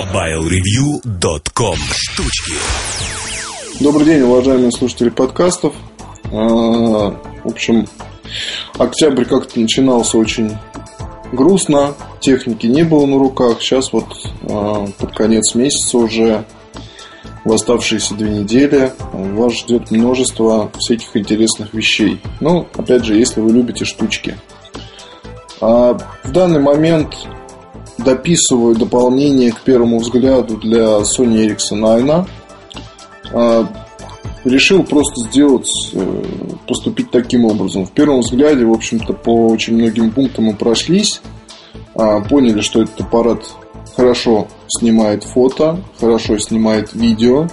MobileReview.com Штучки Добрый день, уважаемые слушатели подкастов. А, В общем, октябрь как-то начинался очень грустно, техники не было на руках. Сейчас вот а, под конец месяца уже в оставшиеся две недели вас ждет множество всяких интересных вещей. Ну, опять же, если вы любите штучки. А в данный момент дописываю дополнение к первому взгляду для Sony Ericsson Ayna. А, решил просто сделать, э, поступить таким образом. В первом взгляде, в общем-то, по очень многим пунктам мы прошлись. А, поняли, что этот аппарат хорошо снимает фото, хорошо снимает видео.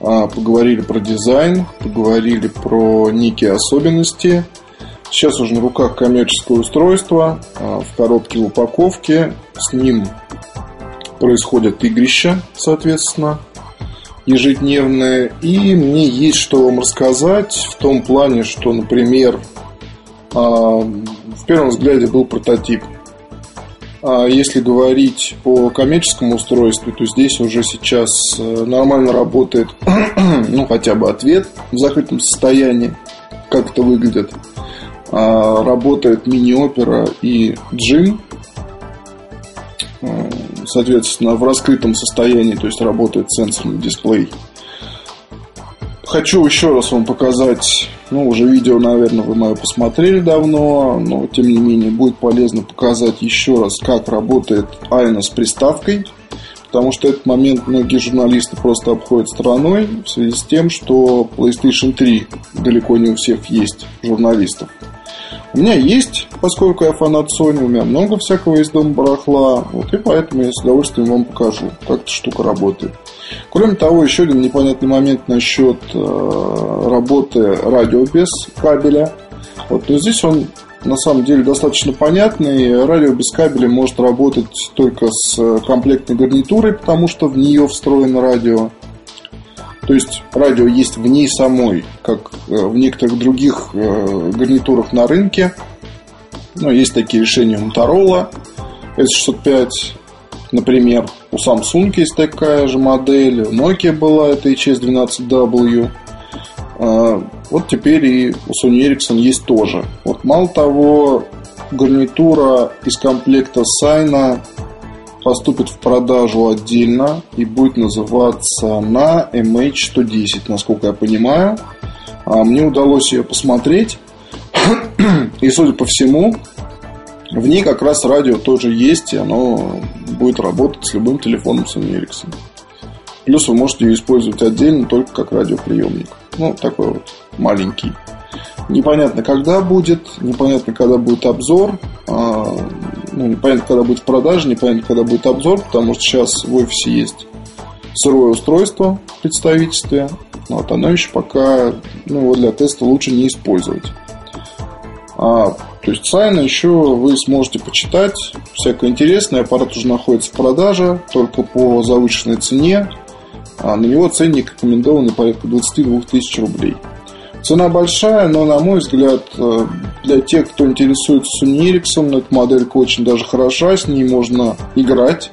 А, поговорили про дизайн, поговорили про некие особенности – Сейчас уже на руках коммерческое устройство а, в коробке в упаковке. С ним происходят игрища, соответственно, ежедневные. И мне есть что вам рассказать в том плане, что, например, а, в первом взгляде был прототип. А если говорить о коммерческом устройстве, то здесь уже сейчас э, нормально работает, ну, хотя бы ответ в закрытом состоянии, как это выглядит. А, работает мини-опера и джим. А, соответственно, в раскрытом состоянии, то есть работает сенсорный дисплей. Хочу еще раз вам показать, ну, уже видео, наверное, вы мое посмотрели давно, но, тем не менее, будет полезно показать еще раз, как работает Айна с приставкой, потому что этот момент многие журналисты просто обходят стороной в связи с тем, что PlayStation 3 далеко не у всех есть журналистов. У меня есть, поскольку я фанат Sony, у меня много всякого из дома барахла, вот, и поэтому я с удовольствием вам покажу, как эта штука работает. Кроме того, еще один непонятный момент насчет э, работы радио без кабеля. Вот, но здесь он на самом деле достаточно понятный. Радио без кабеля может работать только с комплектной гарнитурой, потому что в нее встроено радио. То есть радио есть в ней самой, как э, в некоторых других э, гарнитурах на рынке. Ну, есть такие решения Motorola S605, например. У Samsung есть такая же модель, у Nokia была это HS12W. А, вот теперь и у Sony Ericsson есть тоже. Вот мало того, гарнитура из комплекта Сайна поступит в продажу отдельно и будет называться на MH110, насколько я понимаю. А мне удалось ее посмотреть. И, судя по всему, в ней как раз радио тоже есть, и оно будет работать с любым телефоном Sony Ericsson. Плюс вы можете ее использовать отдельно только как радиоприемник. Ну, такой вот маленький. Непонятно, когда будет, непонятно, когда будет обзор. Ну, непонятно, когда будет в продаже, непонятно, когда будет обзор, потому что сейчас в офисе есть сырое устройство в представительстве. Вот, оно еще пока ну, его для теста лучше не использовать. А, то есть сайна еще вы сможете почитать всякое интересное. Аппарат уже находится в продаже, только по завышенной цене. А на него ценник рекомендованный порядка 22 тысяч рублей. Цена большая, но, на мой взгляд, э, для тех, кто интересуется Sony Ericsson, эта моделька очень даже хороша, с ней можно играть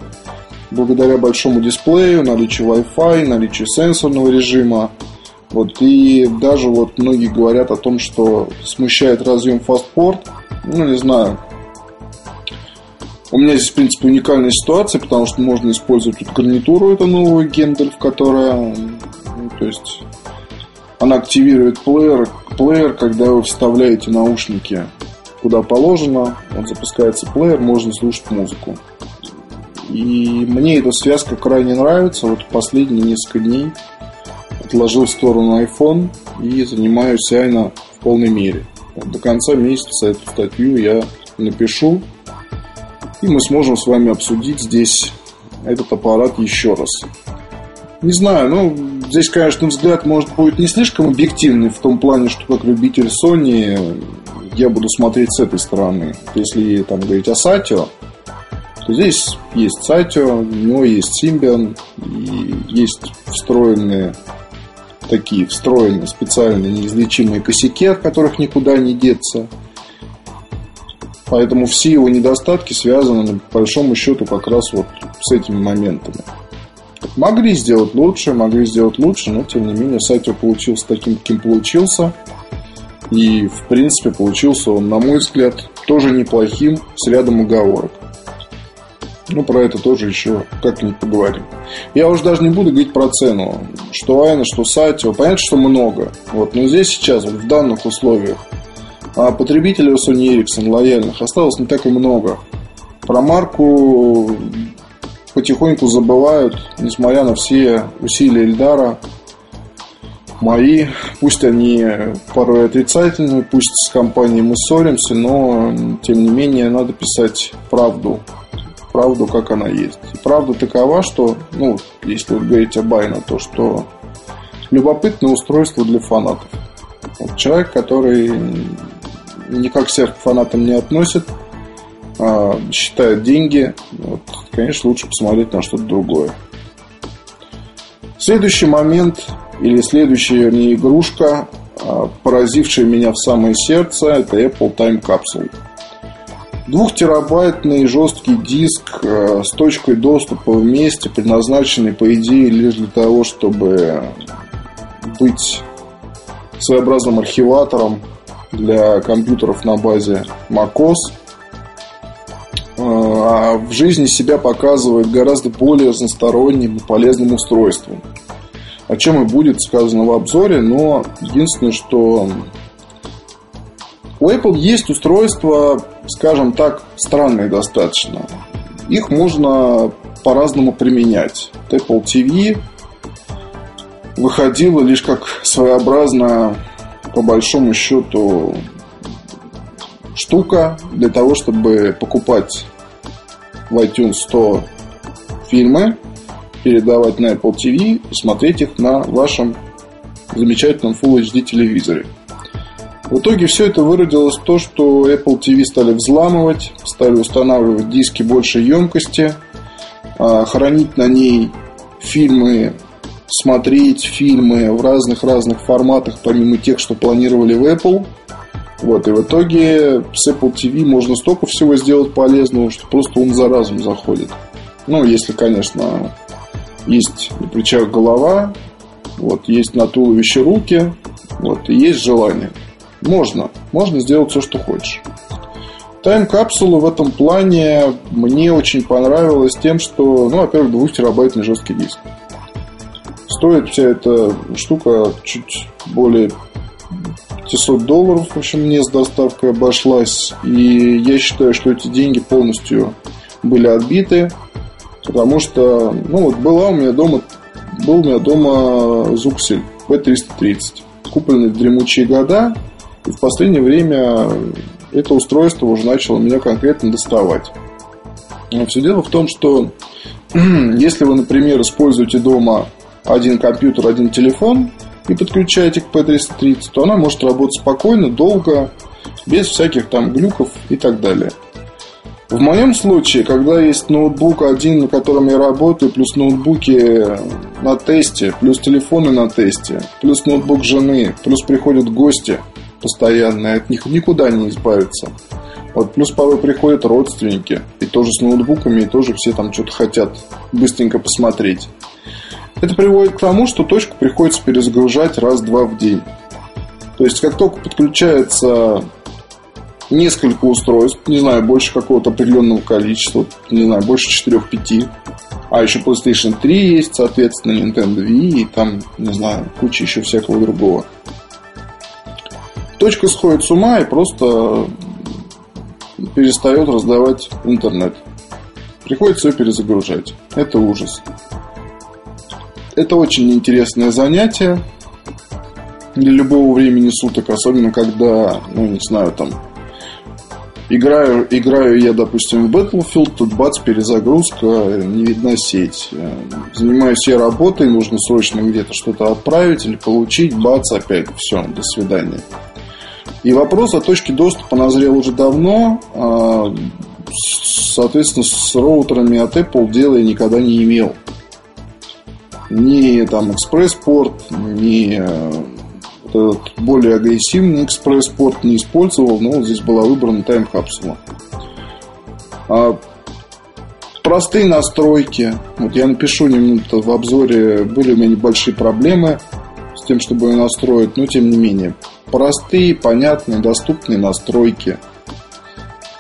благодаря большому дисплею, наличию Wi-Fi, наличию сенсорного режима. Вот, и даже вот многие говорят о том, что смущает разъем FastPort. Ну, не знаю. У меня здесь, в принципе, уникальная ситуация, потому что можно использовать тут гарнитуру, это новую Гендальф, которая, ну, то есть, она активирует плеер, плеер, когда вы вставляете наушники куда положено, он запускается плеер, можно слушать музыку. И мне эта связка крайне нравится. Вот последние несколько дней отложил в сторону iPhone и занимаюсь Айна в полной мере. До конца месяца эту статью я напишу. И мы сможем с вами обсудить здесь этот аппарат еще раз. Не знаю, ну, здесь, конечно, взгляд может будет не слишком объективный в том плане, что как любитель Sony я буду смотреть с этой стороны. Если там говорить о Сатио, то здесь есть Сатио, у него есть Symbian, и есть встроенные такие встроенные специальные неизлечимые косяки, от которых никуда не деться. Поэтому все его недостатки связаны, по большому счету, как раз вот с этими моментами. Могли сделать лучше, могли сделать лучше, но тем не менее сайт получился таким, каким получился. И, в принципе, получился он, на мой взгляд, тоже неплохим, с рядом оговорок. Ну, про это тоже еще как-нибудь поговорим. Я уже даже не буду говорить про цену. Что Айна, что Сатио. Понятно, что много. Вот, но здесь сейчас, вот в данных условиях, а потребителей у Sony Ericsson лояльных осталось не так и много. Про марку потихоньку забывают, несмотря на все усилия Эльдара, мои, пусть они порой отрицательные, пусть с компанией мы ссоримся, но тем не менее надо писать правду, правду, как она есть. И правда такова, что, ну, если вы говорите об Айна, то что любопытное устройство для фанатов. Вот человек, который никак себя к фанатам не относит, а, считает деньги, вот, конечно, лучше посмотреть на что-то другое. Следующий момент, или следующая не игрушка, а, поразившая меня в самое сердце, это Apple Time Capsule. Двухтерабайтный жесткий диск а, с точкой доступа вместе, предназначенный, по идее, лишь для того, чтобы быть своеобразным архиватором для компьютеров на базе macOS – а в жизни себя показывает гораздо более разносторонним и полезным устройством. О чем и будет сказано в обзоре, но единственное, что у Apple есть устройства, скажем так, странные достаточно. Их можно по-разному применять. Apple TV выходила лишь как своеобразная, по большому счету, штука для того, чтобы покупать в iTunes 100 фильмы, передавать на Apple TV и смотреть их на вашем замечательном Full HD телевизоре. В итоге все это выродилось в то, что Apple TV стали взламывать, стали устанавливать диски большей емкости, а, хранить на ней фильмы, смотреть фильмы в разных-разных форматах, помимо тех, что планировали в Apple – вот, и в итоге с Apple TV можно столько всего сделать полезного, что просто ум за разум заходит. Ну, если, конечно, есть на плечах голова, вот, есть на туловище руки, вот, и есть желание. Можно, можно сделать все, что хочешь. Тайм-капсула в этом плане мне очень понравилась тем, что, ну, во-первых, 2 терабайтный жесткий диск. Стоит вся эта штука чуть более 500 долларов, в общем, мне с доставкой обошлась. И я считаю, что эти деньги полностью были отбиты, потому что, ну вот была у меня дома, был у меня дома Зуксель B330, купленный в дремучие года, и в последнее время это устройство уже начало меня конкретно доставать. Но все дело в том, что если вы, например, используете дома один компьютер, один телефон, и подключаете к P330, то она может работать спокойно, долго, без всяких там глюков и так далее. В моем случае, когда есть ноутбук один, на котором я работаю, плюс ноутбуки на тесте, плюс телефоны на тесте, плюс ноутбук жены, плюс приходят гости постоянно, от них никуда не избавиться. Вот, плюс порой приходят родственники, и тоже с ноутбуками, и тоже все там что-то хотят быстренько посмотреть. Это приводит к тому, что точку приходится перезагружать раз-два в день. То есть, как только подключается несколько устройств, не знаю, больше какого-то определенного количества, не знаю, больше 4-5, а еще PlayStation 3 есть, соответственно, Nintendo Wii и там, не знаю, куча еще всякого другого. Точка сходит с ума и просто перестает раздавать интернет. Приходится ее перезагружать. Это ужас. Это очень интересное занятие для любого времени суток, особенно когда, ну, не знаю, там, играю, играю я, допустим, в Battlefield, тут бац, перезагрузка, не видна сеть. Занимаюсь я работой, нужно срочно где-то что-то отправить или получить, бац, опять, все, до свидания. И вопрос о точке доступа назрел уже давно. А, соответственно, с роутерами от Apple дела я никогда не имел ни там экспресс-порт, ни э, этот более агрессивный экспресс-порт не использовал, но здесь была выбрана тайм-капсула. А, простые настройки. Вот я напишу немного в обзоре, были у меня небольшие проблемы с тем, чтобы ее настроить, но тем не менее. Простые, понятные, доступные настройки.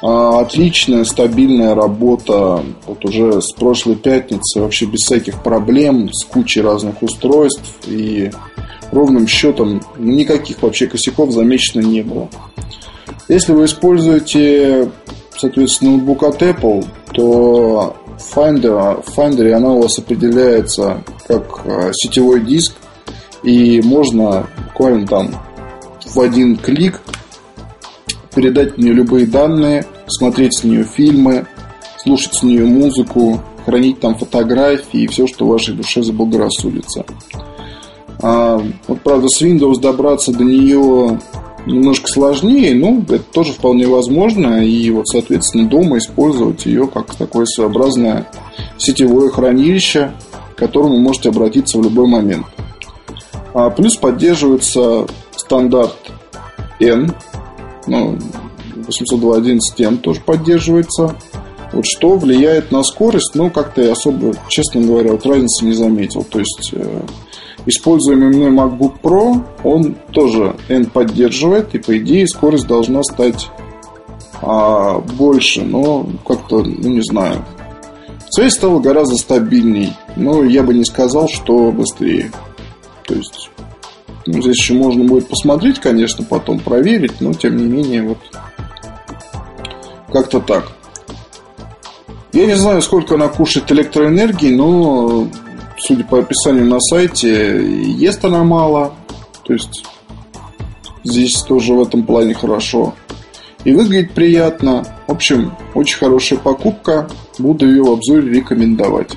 А, отличная, стабильная работа. Вот уже с прошлой пятницы вообще без всяких проблем, с кучей разных устройств и ровным счетом никаких вообще косяков замечено не было. Если вы используете, соответственно, ноутбук от Apple, то Finder, в Finder она у вас определяется как а, сетевой диск, и можно буквально там в один клик передать мне любые данные, смотреть с нее фильмы, слушать с нее музыку, хранить там фотографии и все, что вашей душе заблагорассудится. А, вот, правда, с Windows добраться до нее немножко сложнее, но это тоже вполне возможно. И вот, соответственно, дома использовать ее как такое своеобразное сетевое хранилище, к которому можете обратиться в любой момент. А плюс поддерживается стандарт N, ну, 802.11n тоже поддерживается. Вот что влияет на скорость, ну, как-то я особо, честно говоря, вот разницы не заметил. То есть, э, используемый мной MacBook Pro, он тоже N поддерживает, и по идее скорость должна стать а, больше, но как-то, ну, не знаю. Связь стала гораздо стабильней, но я бы не сказал, что быстрее. То есть, ну, здесь еще можно будет посмотреть, конечно, потом проверить, но тем не менее, вот как-то так. Я не знаю, сколько она кушает электроэнергии, но, судя по описанию на сайте, ест она мало. То есть, здесь тоже в этом плане хорошо. И выглядит приятно. В общем, очень хорошая покупка. Буду ее в обзоре рекомендовать.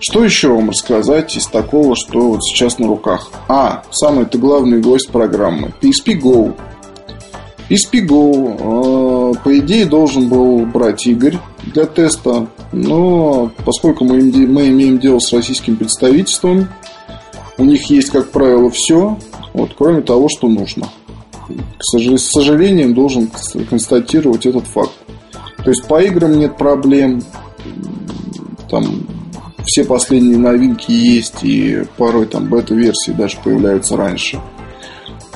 Что еще вам рассказать из такого, что вот сейчас на руках? А, самый-то главный гость программы. PSP Go из Go, э, по идее, должен был брать Игорь для теста, но поскольку мы, мы имеем дело с российским представительством, у них есть, как правило, все, вот, кроме того, что нужно. К с сожалением, должен констатировать этот факт. То есть по играм нет проблем, там все последние новинки есть, и порой там бета-версии даже появляются раньше –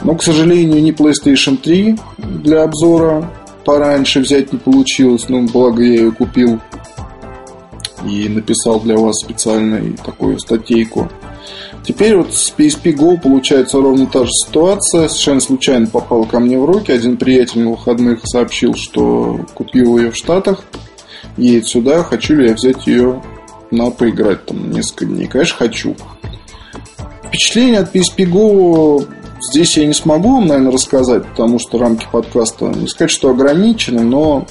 но, к сожалению, не PlayStation 3 для обзора пораньше взять не получилось. Но благо я ее купил и написал для вас специальную такую статейку. Теперь вот с PSP Go получается ровно та же ситуация. Совершенно случайно попал ко мне в руки. Один приятель на выходных сообщил, что купил ее в Штатах. Едет сюда. Хочу ли я взять ее на поиграть там несколько дней? Конечно, хочу. Впечатление от PSP Go Здесь я не смогу вам, наверное, рассказать, потому что рамки подкаста не сказать, что ограничены, но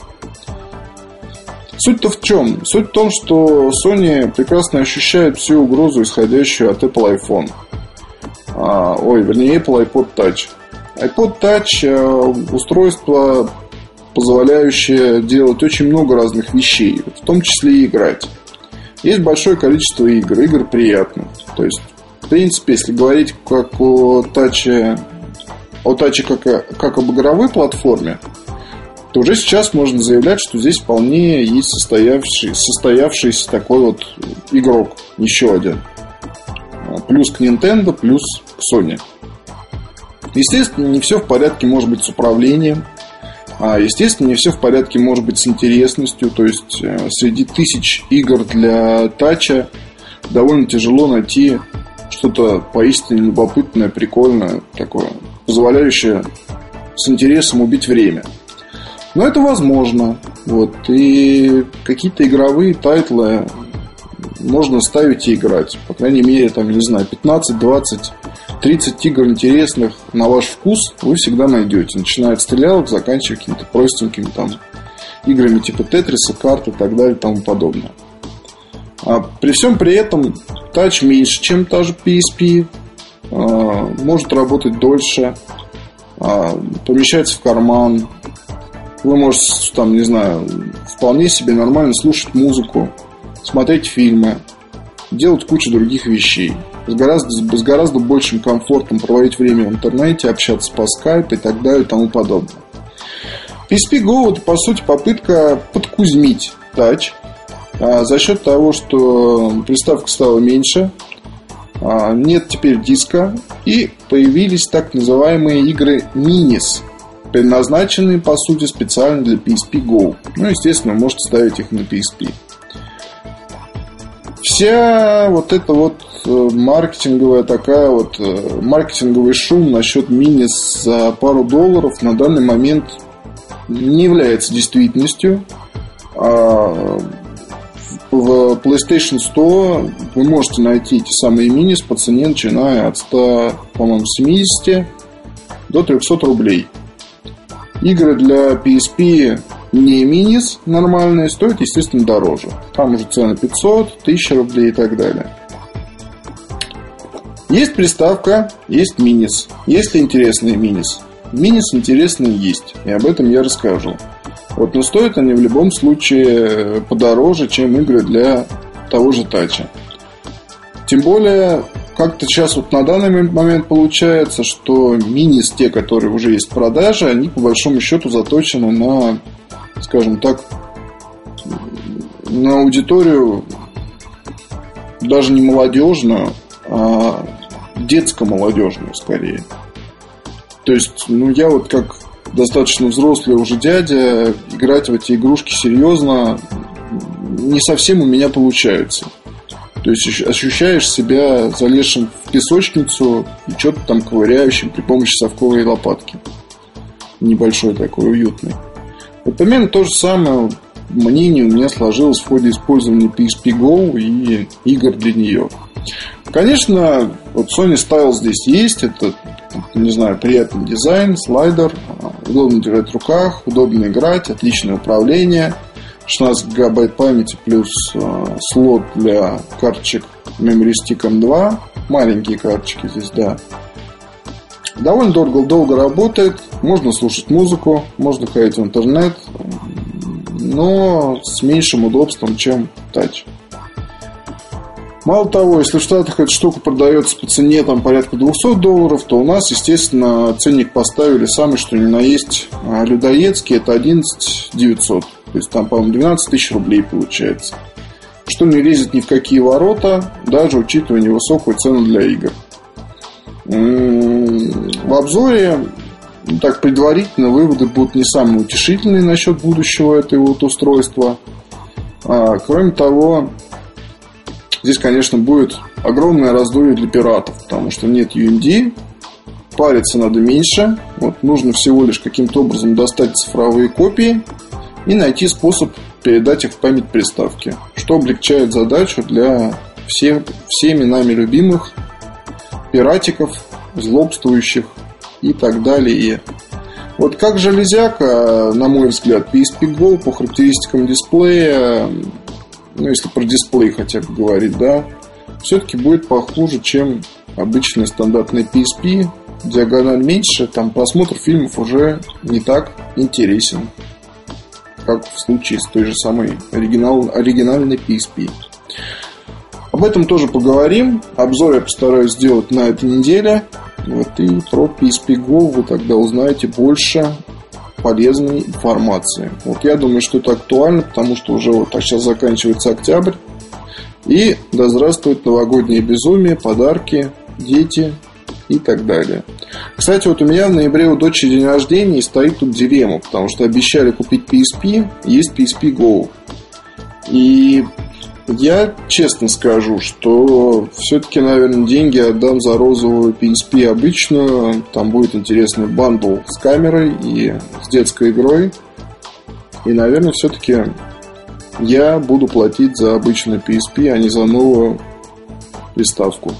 Суть-то в чем? Суть в том, что Sony прекрасно ощущает всю угрозу, исходящую от Apple iPhone. А, ой, вернее, Apple iPod Touch. iPod Touch э, устройство, позволяющее делать очень много разных вещей, в том числе и играть. Есть большое количество игр, игр приятных. То есть в принципе, если говорить как о таче, о таче как, как об игровой платформе, то уже сейчас можно заявлять, что здесь вполне есть состоявший, состоявшийся такой вот игрок, еще один. Плюс к Nintendo, плюс к Sony. Естественно, не все в порядке может быть с управлением. А, естественно, не все в порядке может быть с интересностью. То есть, э, среди тысяч игр для тача довольно тяжело найти что-то поистине любопытное, прикольное, такое, позволяющее с интересом убить время. Но это возможно. Вот. И какие-то игровые тайтлы можно ставить и играть. По крайней мере, там, не знаю, 15, 20, 30 игр интересных на ваш вкус вы всегда найдете. Начиная от стрелялок, заканчивая какими-то простенькими там играми типа Тетриса, карты и так далее и тому подобное. А при всем при этом тач меньше, чем та же PSP. А, может работать дольше. А, помещается в карман. Вы можете, там, не знаю, вполне себе нормально слушать музыку, смотреть фильмы. делать кучу других вещей. С гораздо, с гораздо большим комфортом проводить время в интернете, общаться по скайпу и так далее и тому подобное. PSP Go это по сути попытка подкузмить тач за счет того, что приставка стала меньше, а, нет теперь диска и появились так называемые игры Minis, предназначенные по сути специально для PSP Go. Ну, естественно, вы можете ставить их на PSP. Вся вот эта вот э, маркетинговая такая вот э, маркетинговый шум насчет мини за пару долларов на данный момент не является действительностью. В PlayStation 100 вы можете найти эти самые мини по цене, начиная от 100, по-моему, 70 до 300 рублей. Игры для PSP не минис нормальные стоят, естественно, дороже. Там уже цены 500, 1000 рублей и так далее. Есть приставка, есть минис. Есть ли интересные минис? Минис интересные есть, и об этом я расскажу. Вот, но стоят они в любом случае подороже, чем игры для того же тача. Тем более, как-то сейчас вот на данный момент получается, что минис, те, которые уже есть в продаже, они по большому счету заточены на, скажем так, на аудиторию даже не молодежную, а детско-молодежную скорее. То есть, ну, я вот как достаточно взрослый уже дядя, играть в эти игрушки серьезно не совсем у меня получается. То есть ощущаешь себя залезшим в песочницу и что-то там ковыряющим при помощи совковой лопатки. Небольшой такой, уютный. Вот примерно то же самое мнение у меня сложилось в ходе использования PSP Go и игр для нее. Конечно, вот Sony Style здесь есть. Это, не знаю, приятный дизайн, слайдер, удобно держать в руках, удобно играть, отличное управление. 16 гигабайт памяти плюс э, слот для карточек Memory Stick M2. Маленькие карточки здесь, да. Довольно дорого, долго работает. Можно слушать музыку, можно ходить в интернет, но с меньшим удобством, чем Touch. Мало того, если в Штатах эта штука продается по цене там, порядка 200 долларов, то у нас, естественно, ценник поставили самый, что ни на есть, а, людоедский, это 11 900. То есть там, по-моему, 12 тысяч рублей получается. Что не лезет ни в какие ворота, даже учитывая невысокую цену для игр. В обзоре так предварительно выводы будут не самые утешительные насчет будущего этого вот устройства. А, кроме того, Здесь, конечно, будет огромное раздолье для пиратов, потому что нет UMD, париться надо меньше. Вот нужно всего лишь каким-то образом достать цифровые копии и найти способ передать их в память приставки, что облегчает задачу для всех, всеми нами любимых пиратиков, злобствующих и так далее. Вот как железяка, на мой взгляд, PSP Go по характеристикам дисплея ну, если про дисплей хотя бы говорить, да, все-таки будет похуже, чем обычный стандартный PSP. Диагональ меньше, там просмотр фильмов уже не так интересен, как в случае с той же самой оригинал, оригинальной PSP. Об этом тоже поговорим. Обзор я постараюсь сделать на этой неделе. Вот, и про PSP Go вы тогда узнаете больше полезной информации. Вот я думаю, что это актуально, потому что уже вот сейчас заканчивается октябрь. И да здравствует новогоднее безумие, подарки, дети и так далее. Кстати, вот у меня в ноябре у дочери день рождения и стоит тут дилемма, потому что обещали купить PSP, есть PSP Go. И я честно скажу, что все-таки, наверное, деньги отдам за розовую PSP обычную. Там будет интересный бандл с камерой и с детской игрой. И, наверное, все-таки я буду платить за обычную PSP, а не за новую приставку.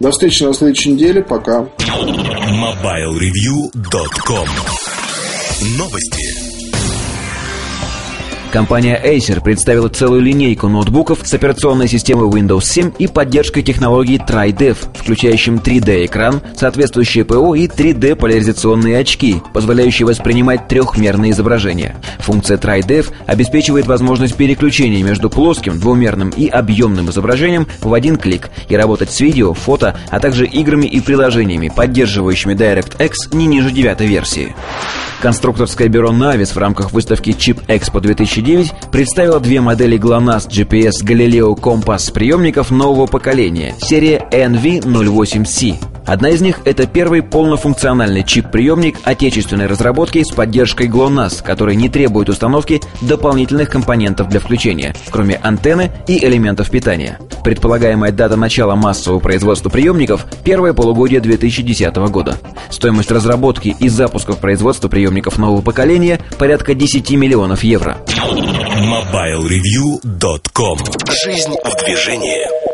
До встречи на следующей неделе. Пока. MobileReview.com Новости. Компания Acer представила целую линейку ноутбуков с операционной системой Windows 7 и поддержкой технологии TriDev, включающим 3D-экран, соответствующее ПО и 3D-поляризационные очки, позволяющие воспринимать трехмерные изображения. Функция TriDev обеспечивает возможность переключения между плоским, двумерным и объемным изображением в один клик и работать с видео, фото, а также играми и приложениями, поддерживающими DirectX не ниже девятой версии. Конструкторское бюро Navis в рамках выставки Chip Expo 2009 представило две модели GLONASS GPS Galileo Compass приемников нового поколения, серия NV08C. Одна из них – это первый полнофункциональный чип-приемник отечественной разработки с поддержкой GLONASS, который не требует установки дополнительных компонентов для включения, кроме антенны и элементов питания. Предполагаемая дата начала массового производства приемников – первое полугодие 2010 года. Стоимость разработки и запуска в производство приемников нового поколения – порядка 10 миллионов евро. MobileReview.com Жизнь в движении